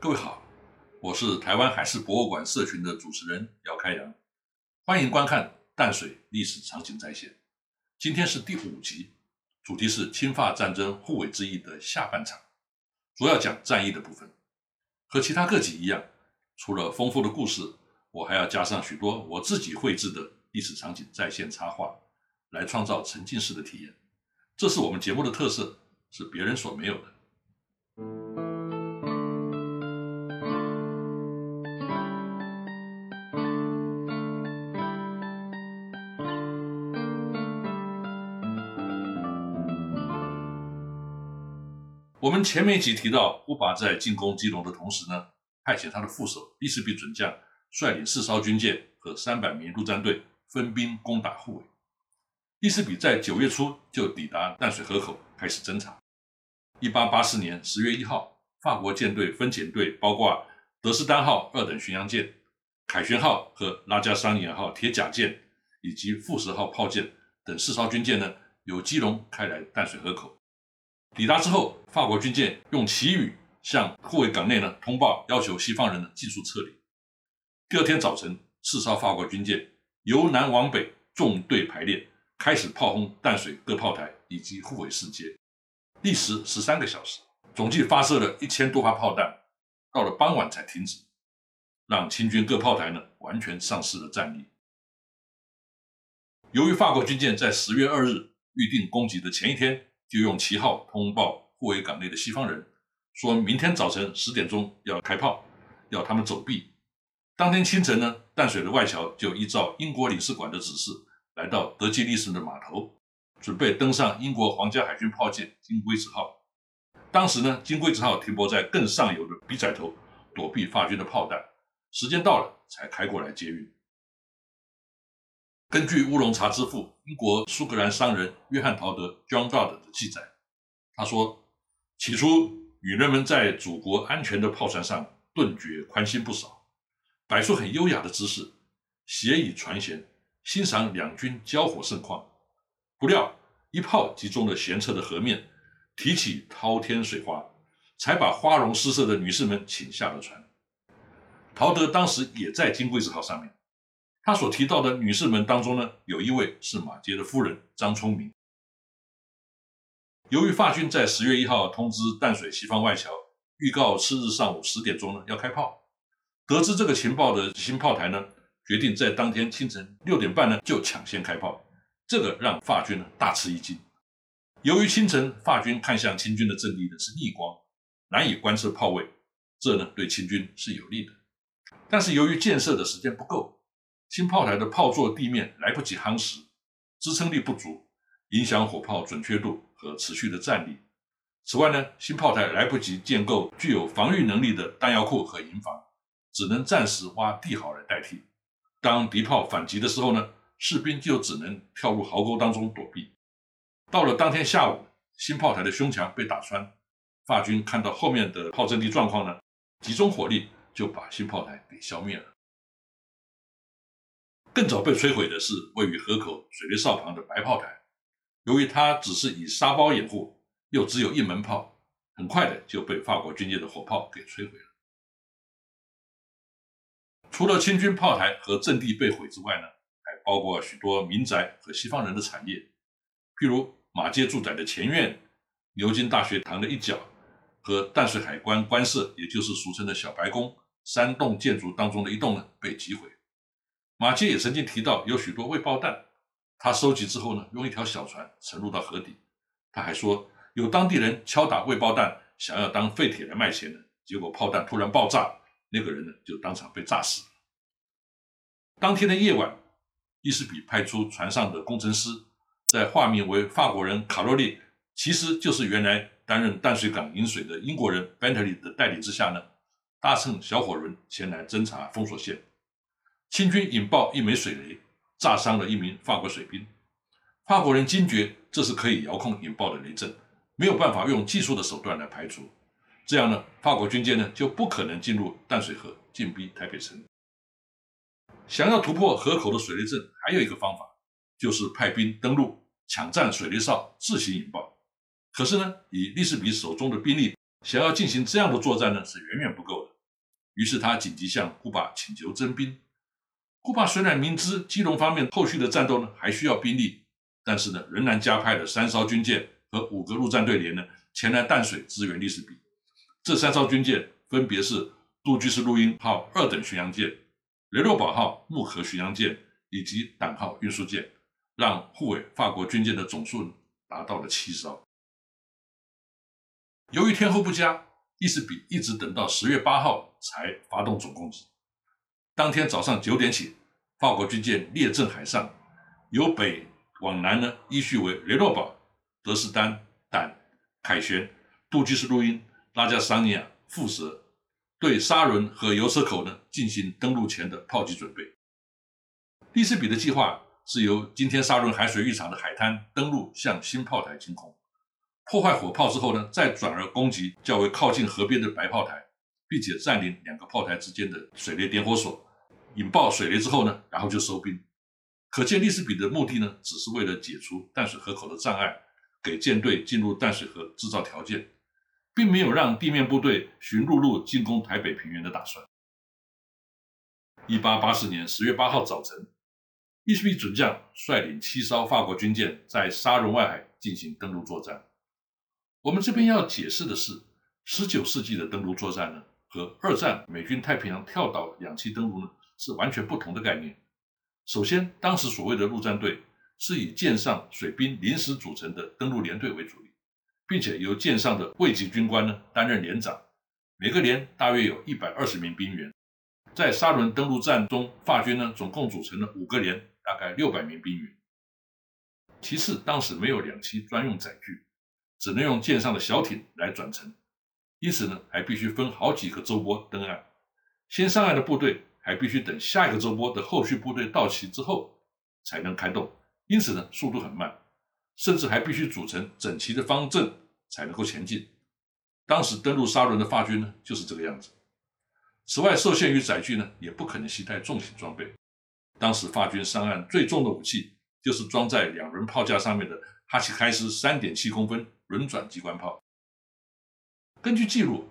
各位好，我是台湾海事博物馆社群的主持人姚开阳，欢迎观看淡水历史场景再现。今天是第五集，主题是侵法战争护卫之役的下半场，主要讲战役的部分。和其他各集一样，除了丰富的故事，我还要加上许多我自己绘制的历史场景再现插画，来创造沉浸式的体验。这是我们节目的特色，是别人所没有的。们前面一集提到，乌巴在进攻基隆的同时呢，派遣他的副手利斯比准将率领四艘军舰和三百名陆战队分兵攻打护卫。利斯比在九月初就抵达淡水河口，开始侦查。一八八四年十月一号，法国舰队分遣队包括德斯丹号二等巡洋舰、凯旋号和拉加桑尼亚号铁甲舰以及富十号炮舰等四艘军舰呢，由基隆开来淡水河口。抵达之后，法国军舰用旗语向护卫港内呢通报，要求西方人呢尽速撤离。第二天早晨，四艘法国军舰由南往北纵队排列，开始炮轰淡水各炮台以及护卫四街，历时十三个小时，总计发射了一千多发炮弹，到了傍晚才停止，让清军各炮台呢完全丧失了战力。由于法国军舰在十月二日预定攻击的前一天。就用旗号通报护卫港内的西方人，说明天早晨十点钟要开炮，要他们走避。当天清晨呢，淡水的外侨就依照英国领事馆的指示，来到德基利斯的码头，准备登上英国皇家海军炮舰金龟子号。当时呢，金龟子号停泊在更上游的比仔头，躲避法军的炮弹。时间到了，才开过来接运。根据乌龙茶之父、英国苏格兰商人约翰·陶德 （John Dodd） 的记载，他说：“起初，女人们在祖国安全的炮船上顿觉宽心不少，摆出很优雅的姿势，斜倚船舷，欣赏两军交火盛况。不料，一炮击中了舷侧的河面，提起滔天水花，才把花容失色的女士们请下了船。”陶德当时也在金龟子号上面。他所提到的女士们当中呢，有一位是马杰的夫人张聪明。由于法军在十月一号通知淡水西方外侨，预告次日上午十点钟呢要开炮。得知这个情报的新炮台呢，决定在当天清晨六点半呢就抢先开炮。这个让法军呢大吃一惊。由于清晨法军看向清军的阵地呢是逆光，难以观测炮位，这呢对清军是有利的。但是由于建设的时间不够。新炮台的炮座地面来不及夯实，支撑力不足，影响火炮准确度和持续的战力。此外呢，新炮台来不及建构具有防御能力的弹药库和营房，只能暂时挖地壕来代替。当敌炮反击的时候呢，士兵就只能跳入壕沟当中躲避。到了当天下午，新炮台的胸墙被打穿，法军看到后面的炮阵地状况呢，集中火力就把新炮台给消灭了。更早被摧毁的是位于河口水雷哨旁的白炮台，由于它只是以沙包掩护，又只有一门炮，很快的就被法国军舰的火炮给摧毁了。除了清军炮台和阵地被毁之外呢，还包括许多民宅和西方人的产业，譬如马街住宅的前院、牛津大学堂的一角和淡水海关官舍，也就是俗称的小白宫三栋建筑当中的一栋呢，被击毁。马街也曾经提到有许多未爆弹，他收集之后呢，用一条小船沉入到河底。他还说，有当地人敲打未爆弹，想要当废铁来卖钱的，结果炮弹突然爆炸，那个人呢就当场被炸死。当天的夜晚，伊斯比派出船上的工程师，在化名为法国人卡洛利，其实就是原来担任淡水港引水的英国人 Bentley 的带领之下呢，搭乘小火轮前来侦查封锁线。清军引爆一枚水雷，炸伤了一名法国水兵。法国人惊觉这是可以遥控引爆的雷阵，没有办法用技术的手段来排除。这样呢，法国军舰呢就不可能进入淡水河，进逼台北城。想要突破河口的水雷阵，还有一个方法，就是派兵登陆，抢占水雷哨，自行引爆。可是呢，以利士比手中的兵力，想要进行这样的作战呢，是远远不够的。于是他紧急向库巴请求征兵。库巴虽然明知基隆方面后续的战斗呢还需要兵力，但是呢仍然加派了三艘军舰和五个陆战队连呢前来淡水支援利斯比。这三艘军舰分别是杜居士录音号二等巡洋舰、雷诺堡号木壳巡洋舰以及党号运输舰，让护卫法国军舰的总数达到了七艘。由于天候不佳，利斯比一直等到十月八号才发动总攻击。当天早上九点起，法国军舰列阵海上，由北往南呢，依序为雷诺堡、德士丹、胆、凯旋、杜基斯录音、拉加桑尼亚、副蛇，对沙伦和油车口呢进行登陆前的炮击准备。利斯比的计划是由今天沙伦海水浴场的海滩登陆，向新炮台进攻。破坏火炮之后呢，再转而攻击较为靠近河边的白炮台，并且占领两个炮台之间的水雷点火所，引爆水雷之后呢，然后就收兵。可见利斯比的目的呢，只是为了解除淡水河口的障碍，给舰队进入淡水河制造条件，并没有让地面部队循陆路进攻台北平原的打算。一八八四年十月八号早晨，利斯比准将率领七艘法国军舰在沙伦外海进行登陆作战。我们这边要解释的是，十九世纪的登陆作战呢，和二战美军太平洋跳岛两栖登陆呢是完全不同的概念。首先，当时所谓的陆战队是以舰上水兵临时组成的登陆连队为主力，并且由舰上的卫级军官呢担任连长，每个连大约有一百二十名兵员。在沙伦登陆战中，法军呢总共组成了五个连，大概六百名兵员。其次，当时没有两栖专用载具。只能用舰上的小艇来转乘，因此呢，还必须分好几个周波登岸。先上岸的部队还必须等下一个周波的后续部队到齐之后才能开动，因此呢，速度很慢，甚至还必须组成整齐的方阵才能够前进。当时登陆沙伦的法军呢，就是这个样子。此外，受限于载具呢，也不可能携带重型装备。当时法军上岸最重的武器就是装在两轮炮架上面的哈奇开斯三点七公分。轮转机关炮。根据记录，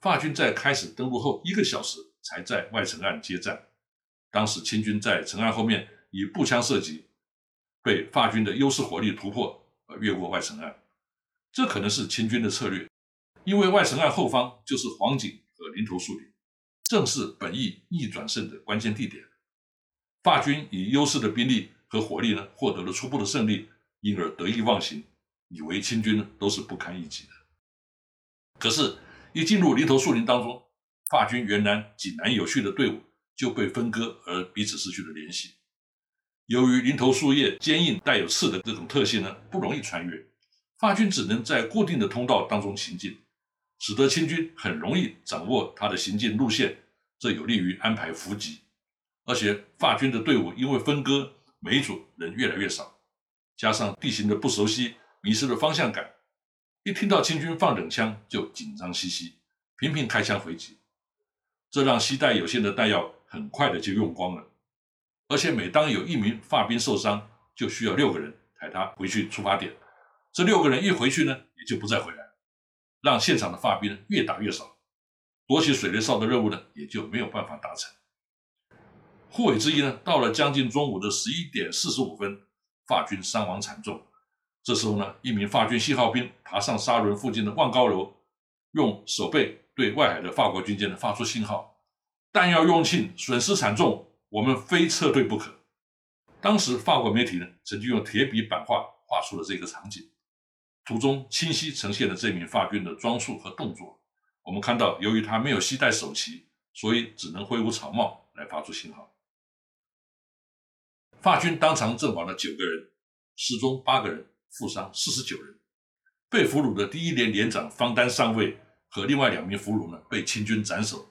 法军在开始登陆后一个小时才在外城岸接战。当时清军在城岸后面以步枪射击，被法军的优势火力突破而越过外城岸。这可能是清军的策略，因为外城岸后方就是黄井和林头树林，正是本意逆转胜的关键地点。法军以优势的兵力和火力呢，获得了初步的胜利，因而得意忘形。以为清军呢都是不堪一击的，可是，一进入林头树林当中，法军原来井然有序的队伍就被分割而彼此失去了联系。由于林头树叶坚硬带有刺的这种特性呢，不容易穿越，法军只能在固定的通道当中行进，使得清军很容易掌握他的行进路线，这有利于安排伏击。而且，法军的队伍因为分割，每组人越来越少，加上地形的不熟悉。迷失了方向感，一听到清军放冷枪就紧张兮兮，频频开枪回击，这让携带有限的弹药很快的就用光了。而且每当有一名法兵受伤，就需要六个人抬他回去出发点。这六个人一回去呢，也就不再回来，让现场的法兵越打越少，夺取水雷哨的任务呢，也就没有办法达成。护卫之一呢，到了将近中午的十一点四十五分，法军伤亡惨重。这时候呢，一名法军信号兵爬上沙轮附近的望高楼，用手背对外海的法国军舰呢发出信号：“弹药用尽，损失惨重，我们非撤退不可。”当时法国媒体呢曾经用铁笔版画画出了这个场景，图中清晰呈现了这名法军的装束和动作。我们看到，由于他没有携带手旗，所以只能挥舞草帽来发出信号。法军当场阵亡了九个人，失踪八个人。负伤四十九人，被俘虏的第一连连长方丹上尉和另外两名俘虏呢被清军斩首。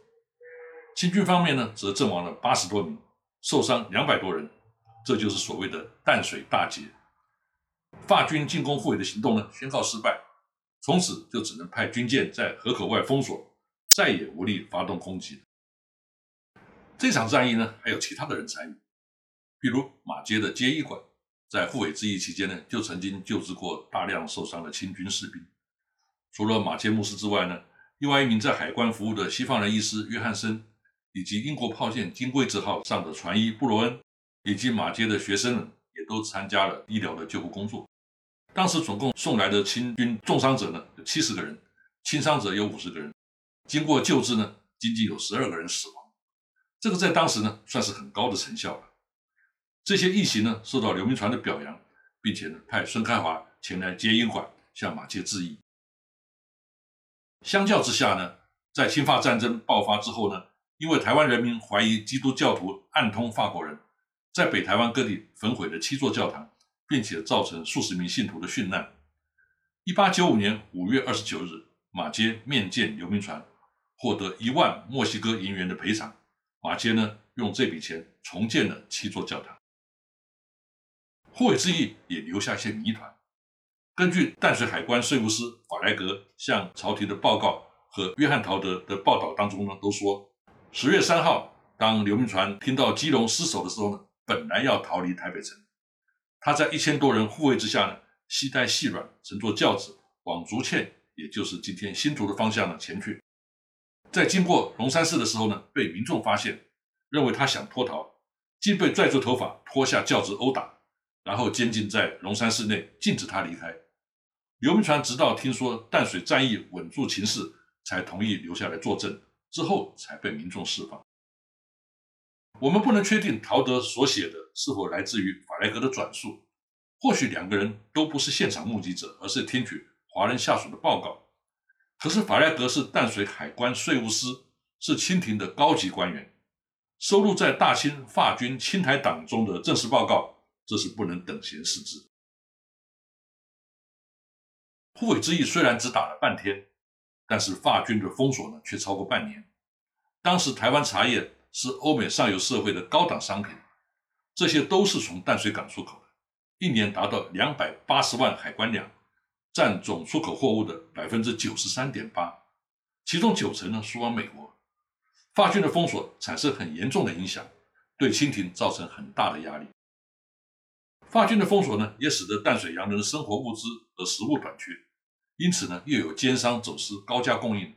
清军方面呢则阵亡了八十多名，受伤两百多人。这就是所谓的淡水大捷。法军进攻护卫的行动呢宣告失败，从此就只能派军舰在河口外封锁，再也无力发动攻击。这场战役呢还有其他的人参与，比如马街的接医馆。在护卫之役期间呢，就曾经救治过大量受伤的清军士兵。除了马切牧师之外呢，另外一名在海关服务的西方人医师约翰森以及英国炮舰金龟子号上的船医布罗恩，以及马街的学生们，也都参加了医疗的救护工作。当时总共送来的清军重伤者呢有七十个人，轻伤者有五十个人。经过救治呢，仅仅有十二个人死亡。这个在当时呢算是很高的成效了。这些义行呢受到刘铭传的表扬，并且呢派孙开华前来接应馆向马街致意。相较之下呢，在侵法战争爆发之后呢。因为台湾人民怀疑基督教徒暗通法国人，在北台湾各地焚毁了七座教堂，并且造成数十名信徒的殉难。一八九五年五月二十九日，马街面见刘铭传，获得一万墨西哥银元的赔偿。马街呢，用这笔钱重建了七座教堂。护卫之役也留下一些谜团。根据淡水海关税务司法莱格向朝廷的报告和约翰陶德的报道当中呢，都说。十月三号，当刘铭传听到基隆失守的时候呢，本来要逃离台北城。他在一千多人护卫之下呢，膝带细软，乘坐轿子往竹堑，也就是今天新竹的方向呢前去。在经过龙山寺的时候呢，被民众发现，认为他想脱逃，竟被拽住头发拖下轿子殴打，然后监禁在龙山寺内，禁止他离开。刘铭传直到听说淡水战役稳住情势，才同意留下来作证。之后才被民众释放。我们不能确定陶德所写的是否来自于法莱格的转述，或许两个人都不是现场目击者，而是听取华人下属的报告。可是法莱格是淡水海关税务司，是清廷的高级官员，收录在大清法军清台党中的正式报告，这是不能等闲视之。护卫之役虽然只打了半天。但是法军的封锁呢，却超过半年。当时台湾茶叶是欧美上游社会的高档商品，这些都是从淡水港出口的，一年达到两百八十万海关两，占总出口货物的百分之九十三点八，其中九成呢输往美国。法军的封锁产生很严重的影响，对清廷造成很大的压力。法军的封锁呢，也使得淡水洋人的生活物资和食物短缺。因此呢，又有奸商走私高价供应。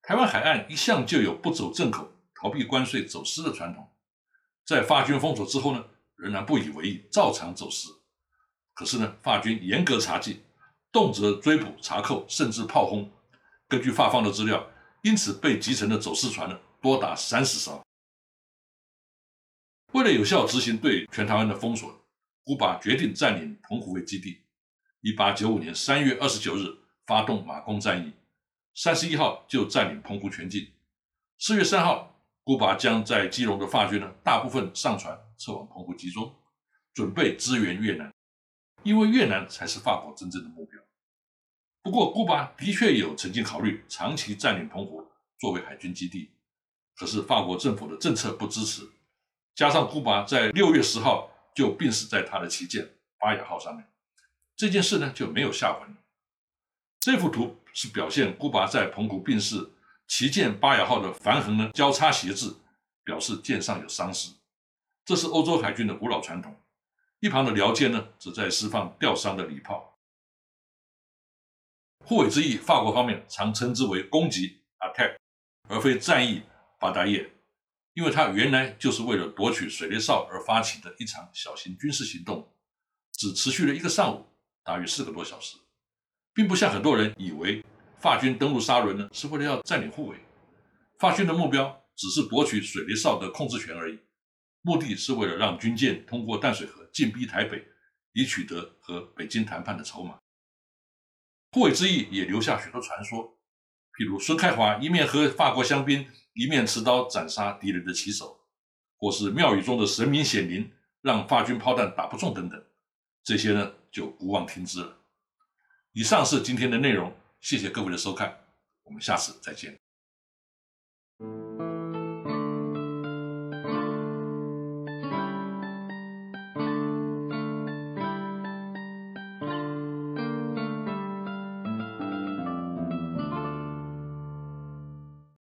台湾海岸一向就有不走正口、逃避关税、走私的传统。在法军封锁之后呢，仍然不以为意，照常走私。可是呢，法军严格查缉，动辄追捕、查扣，甚至炮轰。根据法方的资料，因此被击沉的走私船呢，多达三十艘。为了有效执行对全台湾的封锁，古巴决定占领澎湖为基地。一八九五年三月二十九日发动马公战役，三十一号就占领澎湖全境。四月三号，古巴将在基隆的法军呢大部分上船撤往澎湖集中，准备支援越南，因为越南才是法国真正的目标。不过，古巴的确有曾经考虑长期占领澎湖作为海军基地，可是法国政府的政策不支持，加上古巴在六月十号就病死在他的旗舰巴雅号上面。这件事呢就没有下文。这幅图是表现古巴在澎湖病逝，旗舰巴雅号的帆横呢交叉斜置，表示舰上有伤势。这是欧洲海军的古老传统。一旁的辽舰呢则在释放吊伤的礼炮。护卫之役，法国方面常称之为攻击 （attack），而非战役 b a t a 因为它原来就是为了夺取水雷哨而发起的一场小型军事行动，只持续了一个上午。大约四个多小时，并不像很多人以为，法军登陆沙伦呢是为了要占领护卫。法军的目标只是夺取水雷哨的控制权而已，目的是为了让军舰通过淡水河进逼台北，以取得和北京谈判的筹码。护卫之役也留下许多传说，譬如孙开华一面喝法国香槟，一面持刀斩杀敌人的旗手，或是庙宇中的神明显灵，让法军炮弹打不中等等。这些呢？就无望听之了。以上是今天的内容，谢谢各位的收看，我们下次再见。